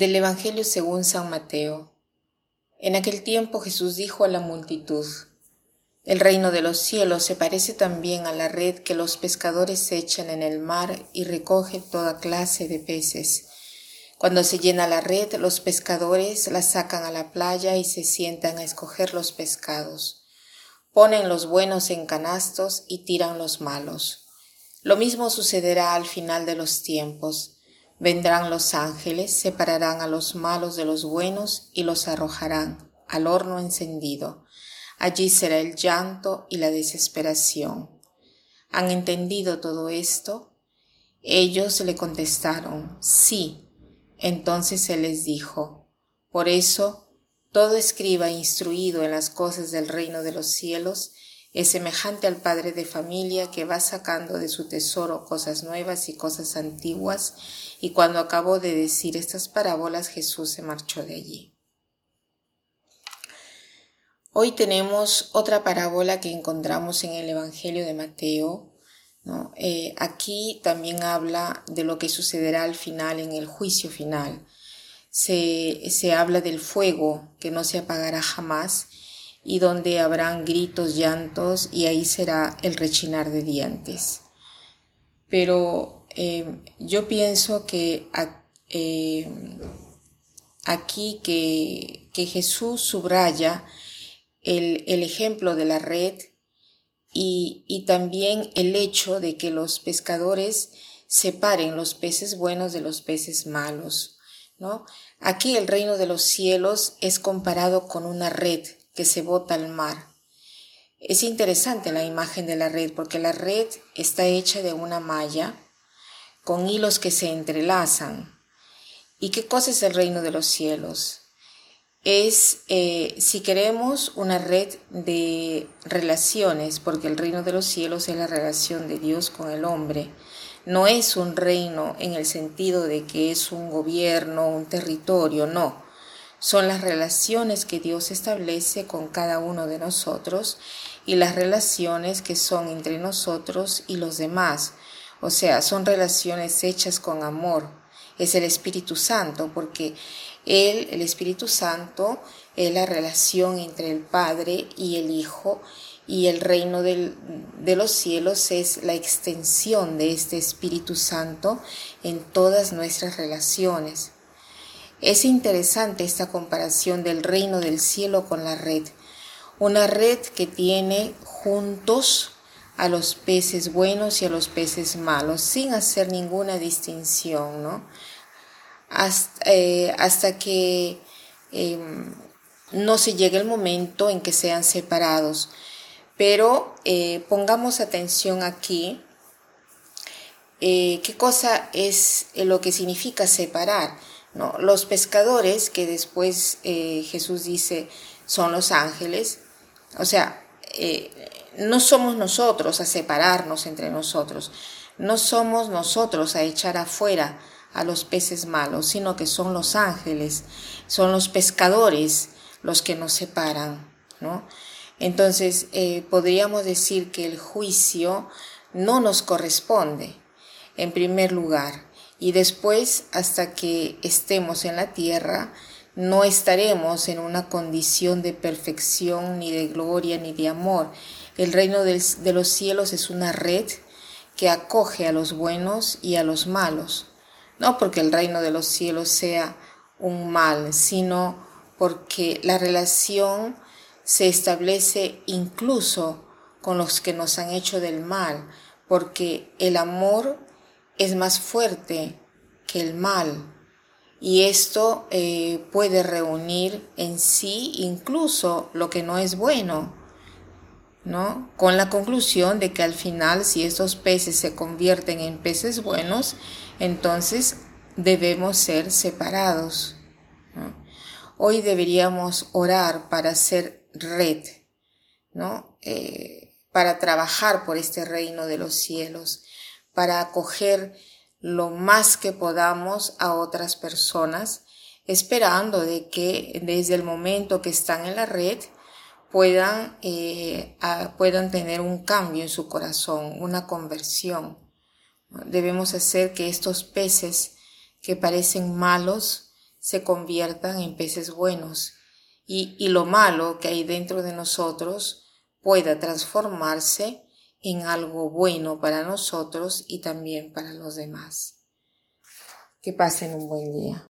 Del Evangelio según San Mateo. En aquel tiempo Jesús dijo a la multitud, El reino de los cielos se parece también a la red que los pescadores echan en el mar y recogen toda clase de peces. Cuando se llena la red, los pescadores la sacan a la playa y se sientan a escoger los pescados. Ponen los buenos en canastos y tiran los malos. Lo mismo sucederá al final de los tiempos Vendrán los ángeles, separarán a los malos de los buenos y los arrojarán al horno encendido. Allí será el llanto y la desesperación. ¿Han entendido todo esto? Ellos le contestaron, sí. Entonces él les dijo, por eso, todo escriba instruido en las cosas del reino de los cielos es semejante al padre de familia que va sacando de su tesoro cosas nuevas y cosas antiguas, y cuando acabó de decir estas parábolas Jesús se marchó de allí. Hoy tenemos otra parábola que encontramos en el Evangelio de Mateo. Eh, aquí también habla de lo que sucederá al final, en el juicio final. Se, se habla del fuego que no se apagará jamás y donde habrán gritos, llantos y ahí será el rechinar de dientes. Pero eh, yo pienso que eh, aquí que, Jesús subraya el, ejemplo de la red y, y también el hecho de que los pescadores separen los peces buenos de los peces malos. ¿no? Aquí el reino de los cielos es comparado con una red que se bota al mar. Es interesante la imagen de la red porque la red está hecha de una malla con hilos que se entrelazan. ¿Y qué cosa es el reino de los cielos? Es, eh, si queremos, una red de relaciones, porque el reino de los cielos es la relación de Dios con el hombre. No es un reino en el sentido de que es un gobierno, un territorio, no son las relaciones que Dios establece con cada uno de nosotros y las relaciones que son entre nosotros y los demás. O sea, son relaciones hechas con amor. Es el Espíritu Santo, porque Él, el Espíritu Santo, es la relación entre el Padre y el Hijo, y el reino de los cielos es la extensión de este Espíritu Santo en todas nuestras relaciones. Es interesante esta comparación del reino del cielo con la red. Una red que tiene juntos a los peces buenos y a los peces malos, sin hacer ninguna distinción, ¿no? Hasta, eh, que em, no se llegue el momento en que sean separados. Pero eh, pongamos atención aquí, eh, ¿qué cosa es lo que significa separar? ¿No? Los pescadores, que después eh, Jesús dice son los ángeles, o sea, eh, no somos nosotros a separarnos entre nosotros, no somos nosotros a echar afuera a los peces malos, sino que son los ángeles, son los pescadores los que nos separan, ¿no? Entonces, eh, podríamos decir que el juicio no nos corresponde, en primer lugar, y después hasta que estemos en la tierra no estaremos en una condición de perfección ni de gloria ni de amor. El reino de los cielos es una red que acoge a los buenos y a los malos, no porque el reino de los cielos sea un mal, sino porque la relación se establece incluso con los que nos han hecho del mal, porque el amor es más fuerte que el mal. Y esto eh, puede reunir en sí incluso lo que no es bueno, ¿no? Con la conclusión de que al final, si estos peces se convierten en peces buenos, entonces debemos ser separados. Hoy deberíamos orar para ser red, ¿no? Eh, para trabajar por este reino de los cielos para acoger lo más que podamos a otras personas, esperando de que desde el momento que están en la red puedan, eh, puedan tener un cambio en su corazón, una conversión. Debemos hacer que estos peces que parecen malos se conviertan en peces buenos y, y lo malo que hay dentro de nosotros pueda transformarse en algo bueno para nosotros y también para los demás. Que pasen un buen día.